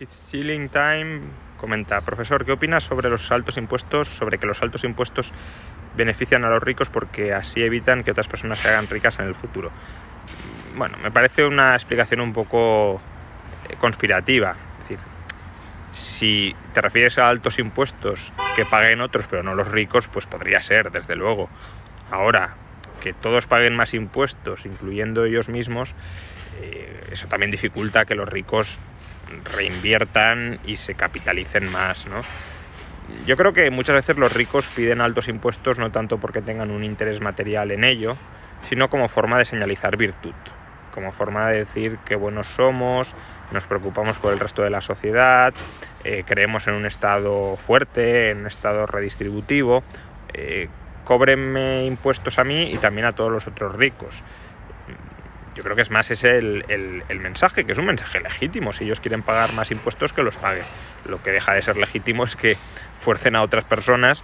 It's Ceiling Time comenta, profesor, ¿qué opinas sobre los altos impuestos, sobre que los altos impuestos benefician a los ricos porque así evitan que otras personas se hagan ricas en el futuro? Bueno, me parece una explicación un poco eh, conspirativa. Es decir, si te refieres a altos impuestos que paguen otros pero no los ricos, pues podría ser, desde luego. Ahora, que todos paguen más impuestos, incluyendo ellos mismos, eh, eso también dificulta que los ricos reinviertan y se capitalicen más, ¿no? Yo creo que muchas veces los ricos piden altos impuestos no tanto porque tengan un interés material en ello, sino como forma de señalizar virtud, como forma de decir que buenos somos, nos preocupamos por el resto de la sociedad, eh, creemos en un Estado fuerte, en un Estado redistributivo, eh, cóbrenme impuestos a mí y también a todos los otros ricos. Yo creo que es más ese el, el, mensaje, que es un mensaje legítimo. Si ellos quieren pagar más impuestos, que los paguen. Lo que deja de ser legítimo es que fuercen a otras personas,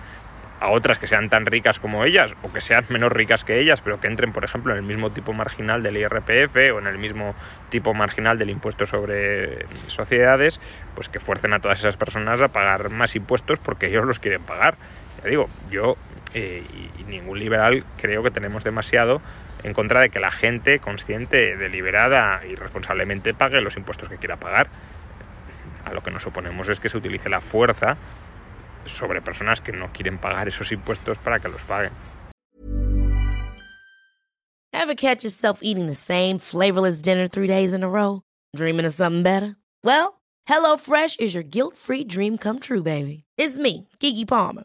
a otras que sean tan ricas como ellas, o que sean menos ricas que ellas, pero que entren, por ejemplo, en el mismo tipo marginal del IRPF o en el mismo tipo marginal del impuesto sobre sociedades, pues que fuercen a todas esas personas a pagar más impuestos porque ellos los quieren pagar. Ya digo, yo eh, y, y ningún liberal creo que tenemos demasiado en contra de que la gente consciente, deliberada y responsablemente pague los impuestos que quiera pagar. A lo que nos oponemos es que se utilice la fuerza sobre personas que no quieren pagar esos impuestos para que los paguen. Ever catch yourself eating the same flavorless dinner three days in a row? Dreaming of something better? Well, HelloFresh is your guilt-free dream come true, baby. It's me, Kiki Palmer.